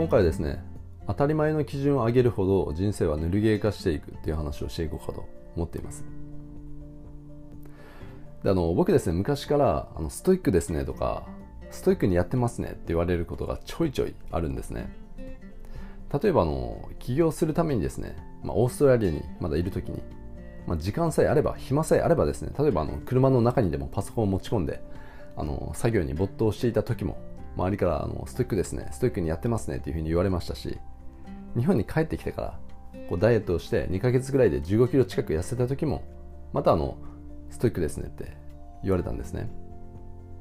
今回はですね当たり前の基準を上げるほど人生はぬるゲー化していくっていう話をしていこうかと思っています。であの僕ですね昔からあのストイックですねとかストイックにやってますねって言われることがちょいちょいあるんですね。例えばあの起業するためにですね、まあ、オーストラリアにまだいる時に、まあ、時間さえあれば暇さえあればですね例えばあの車の中にでもパソコンを持ち込んであの作業に没頭していた時も周りからあのストイックですね。ストイックにやってますねっていうふうに言われましたし日本に帰ってきてからこうダイエットをして2ヶ月ぐらいで15キロ近く痩せた時もまたあのストイックですねって言われたんですね。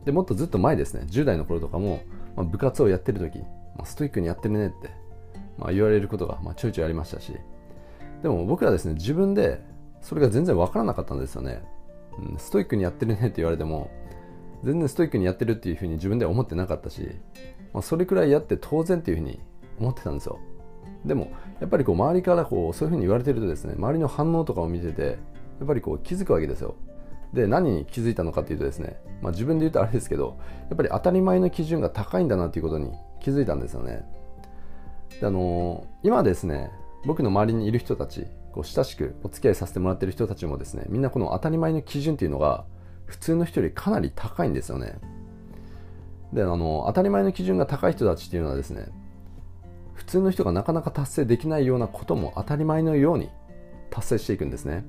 でもっとずっと前ですね。10代の頃とかも、まあ、部活をやってる時、まあ、ストイックにやってるねって、まあ、言われることが、まあ、ちょいちょいありましたしでも僕らですね自分でそれが全然わからなかったんですよね、うん、ストイックにやってるねって言われても全然ストイックにやってるっていうふうに自分では思ってなかったし、まあ、それくらいやって当然っていうふうに思ってたんですよ。でもやっぱりこう周りからこうそういうふうに言われてるとですね周りの反応とかを見ててやっぱりこう気づくわけですよ。で何に気づいたのかっていうとですね、まあ、自分で言うとあれですけどやっぱり当たり前の基準が高いんだなっていうことに気づいたんですよね。であのー、今ですね僕の周りにいる人たちこう親しくお付き合いさせてもらってる人たちもですねみんなこの当たり前の基準っていうのが普通の人よりかなり高いんですよね。であの当たり前の基準が高い人たちっていうのはですね普通の人がなかなか達成できないようなことも当たり前のように達成していくんですね。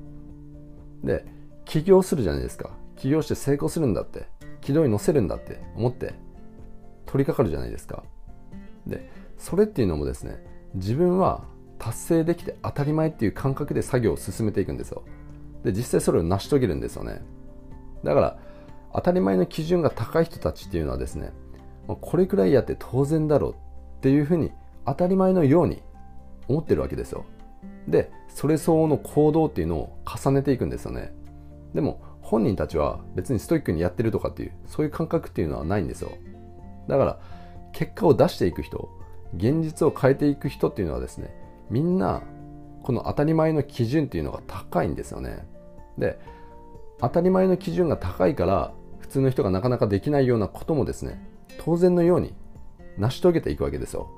で起業するじゃないですか。起業して成功するんだって軌道に乗せるんだって思って取り掛かるじゃないですか。でそれっていうのもですね自分は達成できて当たり前っていう感覚で作業を進めていくんですよ。で実際それを成し遂げるんですよね。だから当たり前の基準が高い人たちっていうのはですねこれくらいやって当然だろうっていうふうに当たり前のように思ってるわけですよ。でそれ相応の行動っていうのを重ねていくんですよね。でも本人たちは別にストイックにやってるとかっていうそういう感覚っていうのはないんですよ。だから結果を出していく人現実を変えていく人っていうのはですねみんなこの当たり前の基準っていうのが高いんですよね。で当たり前の基準が高いから普通の人がなかなかできないようなこともですね当然のように成し遂げていくわけですよ。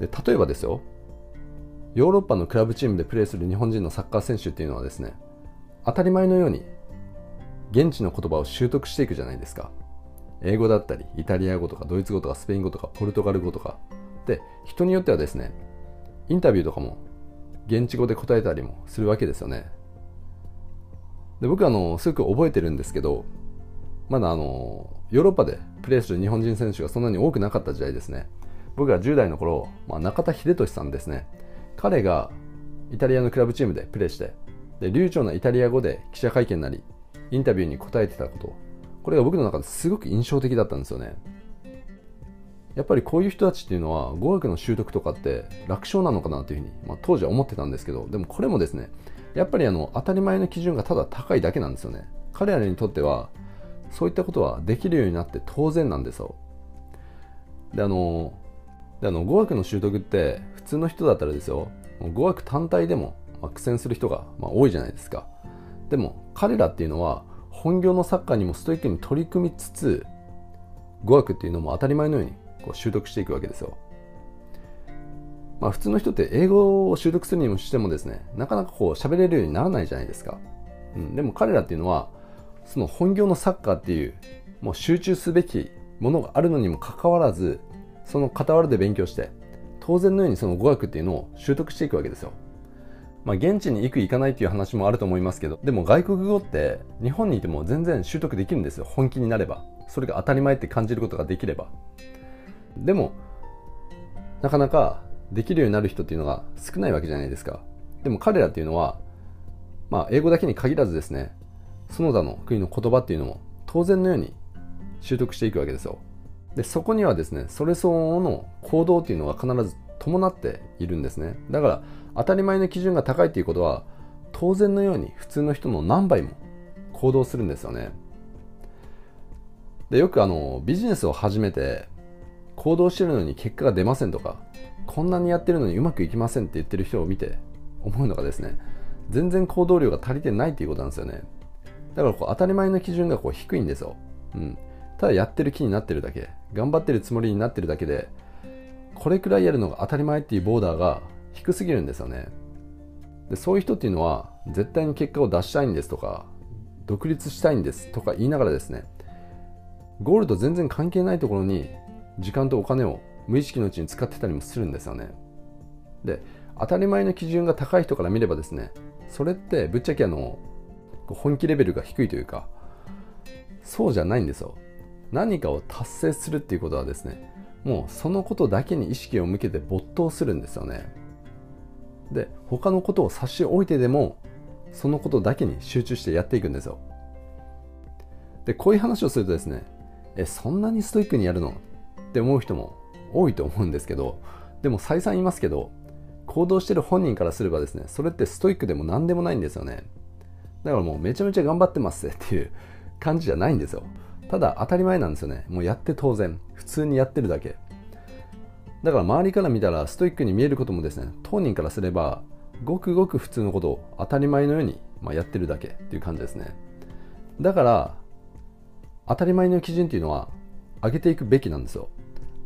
で例えばですよヨーロッパのクラブチームでプレーする日本人のサッカー選手っていうのはですね当たり前のように現地の言葉を習得していくじゃないですか。英語だったりイタリア語とかドイツ語とかスペイン語とかポルトガル語とか。で人によってはですねインタビューとかも現地語で答えたりもするわけですよね。で僕はあのすごく覚えてるんですけどまだあのヨーロッパでプレーする日本人選手がそんなに多くなかった時代ですね。僕が10代の頃、まあ、中田英寿さんですね。彼がイタリアのクラブチームでプレーしてで流暢なイタリア語で記者会見なりインタビューに答えてたこと。これが僕の中ですごく印象的だったんですよね。やっぱりこういう人たちっていうのは語学の習得とかって楽勝なのかなというふうに、まあ、当時は思ってたんですけどでもこれもですねやっぱりあの当たり前の基準がただ高いだけなんですよね。彼らにとってはそういったことはできるようになって当然なんですよ。であのであの語学の習得って普通の人だったらですよ語学単体でも苦戦する人がま多いじゃないですか。でも彼らっていうのは本業のサッカーにもストイックに取り組みつつ語学っていうのも当たり前のようにこう習得していくわけですよ。まあ普通の人って英語を習得するにもしてもですねなかなかこう喋れるようにならないじゃないですか、うん、でも彼らっていうのはその本業のサッカーっていうもう集中すべきものがあるのにもかかわらずその傍らで勉強して当然のようにその語学っていうのを習得していくわけですよ。まあ、現地に行く行かないっていう話もあると思いますけどでも外国語って日本にいても全然習得できるんですよ。本気になれば。それが当たり前って感じることができれば。でもなかなかできるようになる人っていうのが少ないわけじゃないですか。でも彼らっていうのはまあ英語だけに限らずですねその他の国の言葉っていうのも当然のように習得していくわけですよ。でそこにはですねそれ相応の行動っていうのが必ず伴っているんですね。だから当たり前の基準が高いっていうことは当然のように普通の人の何倍も行動するんですよね。でよくあのビジネスを始めて行動してるのに結果が出ませんとかこんなにやってるのにうまくいきませんって言ってる人を見て思うのがですね全然行動量が足りてないっていうことなんですよね。だからこう当たり前の基準がこう低いんですよ、うん、ただやってる気になってるだけ頑張ってるつもりになってるだけでこれくらいやるのが当たり前っていうボーダーが低すぎるんですよね。でそういう人っていうのは絶対に結果を出したいんですとか独立したいんですとか言いながらですねゴールと全然関係ないところに時間とお金を無意識のうちに使ってたりもするんですよね。で当たり前の基準が高い人から見ればですねそれってぶっちゃけあの本気レベルが低いというかそうじゃないんですよ。何かを達成するっていうことはですねもうそのことだけに意識を向けて没頭するんですよね。で他のことを差し置いてでもそのことだけに集中してやっていくんですよ。でこういう話をするとですねえそんなにストイックにやるの？って思う人も多いと思うんですけどでも再三言いますけど行動してる本人からすればですねそれってストイックでも何でもないんですよね。だからもうめちゃめちゃ頑張ってますっていう 感じじゃないんですよ。ただ当たり前なんですよね。もうやって当然。普通にやってるだけ。だから周りから見たらストイックに見えることもですね当人からすればごくごく普通のことを当たり前のように、まあ、やってるだけっていう感じですね。だから当たり前の基準っていうのは上げていくべきなんですよ。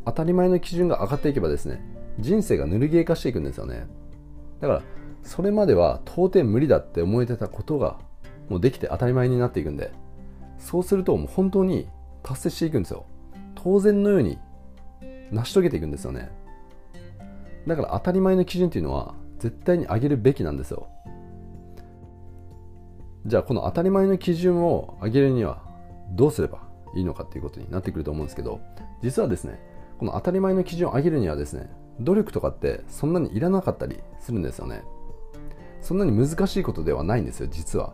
当たり前の基準が上がっていけばですね人生がぬるゲー化していくんですよね。だからそれまでは到底無理だって思えてたことがもうできて当たり前になっていくんでそうするともう本当に達成していくんですよ。当然のように成し遂げていくんですよね。だから当たり前の基準っていうのは絶対に上げるべきなんですよ。じゃあこの当たり前の基準を上げるにはどうすればいいのかっていうことになってくると思うんですけど実はですねこの当たり前の基準を上げるにはですね努力とかってそんなにいらなかったりするんですよね。そんなに難しいことではないんですよ実は。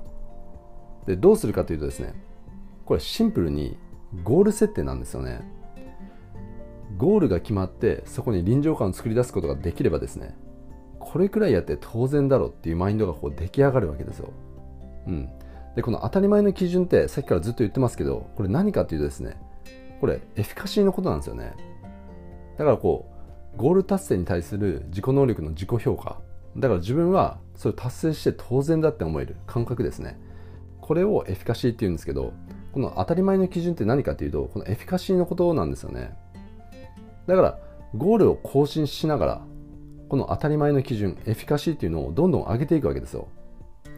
でどうするかというとですねこれシンプルにゴール設定なんですよね。ゴールが決まってそこに臨場感を作り出すことができればですねこれくらいやって当然だろうっていうマインドがこう出来上がるわけですよ、うん、でこの当たり前の基準ってさっきからずっと言ってますけどこれ何かっていうとですねこれエフィカシーのことなんですよね。だからこうゴール達成に対する自己能力の自己評価。だから自分はそれを達成して当然だって思える。感覚ですね。これをエフィカシーっていうんですけどこの当たり前の基準って何かっていうとこのエフィカシーのことなんですよね。だからゴールを更新しながらこの当たり前の基準エフィカシーっていうのをどんどん上げていくわけですよ。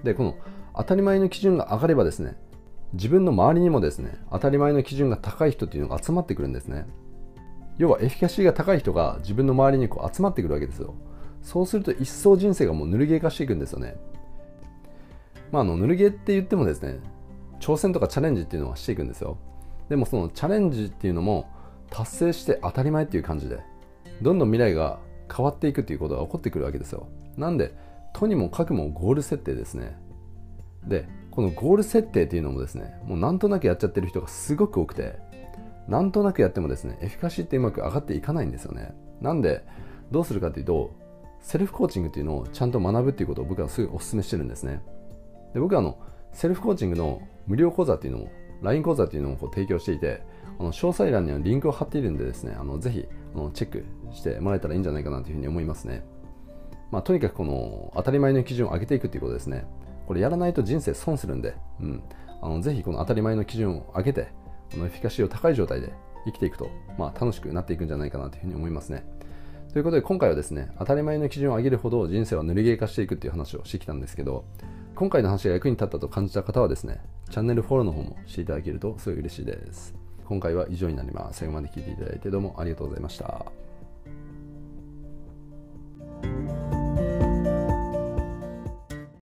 でこの当たり前の基準が上がればですね自分の周りにもですね当たり前の基準が高い人っていうのが集まってくるんですね。要はエフィカシーが高い人が自分の周りにこう集まってくるわけですよ。そうすると一層人生がもうぬるゲー化していくんですよね。まああのぬるゲーって言ってもですね挑戦とかチャレンジっていうのはしていくんですよ。でもそのチャレンジっていうのも達成して当たり前っていう感じでどんどん未来が変わっていくっていうことが起こってくるわけですよ。なんでとにもかくもゴール設定ですね。でこのゴール設定っていうのもですねもうなんとなくやっちゃってる人がすごく多くてなんとなくやってもですねエフィカシーってうまく上がっていかないんですよね。なんでどうするかというとセルフコーチングっていうのをちゃんと学ぶっていうことを僕はすぐお勧めしてるんですね。で僕はあのセルフコーチングの無料講座っていうのも LINE 講座っていうのをこう提供していてあの詳細欄にはリンクを貼っているんでですねあのぜひあのチェックしてもらえたらいいんじゃないかなというふうに思いますね、まあ、とにかくこの当たり前の基準を上げていくっていうことですね。これやらないと人生損するんで、うん、あのぜひこの当たり前の基準を上げてこのエフィカシーを高い状態で生きていくと、まあ、楽しくなっていくんじゃないかなというふうに思いますね。ということで今回はですね当たり前の基準を上げるほど人生は塗りゲー化していくっていう話をしてきたんですけど今回の話が役に立ったと感じた方はですねチャンネルフォローの方もしていただけるとすごい嬉しいです。今回は以上になります。最後まで聴いていただいてどうもありがとうございました。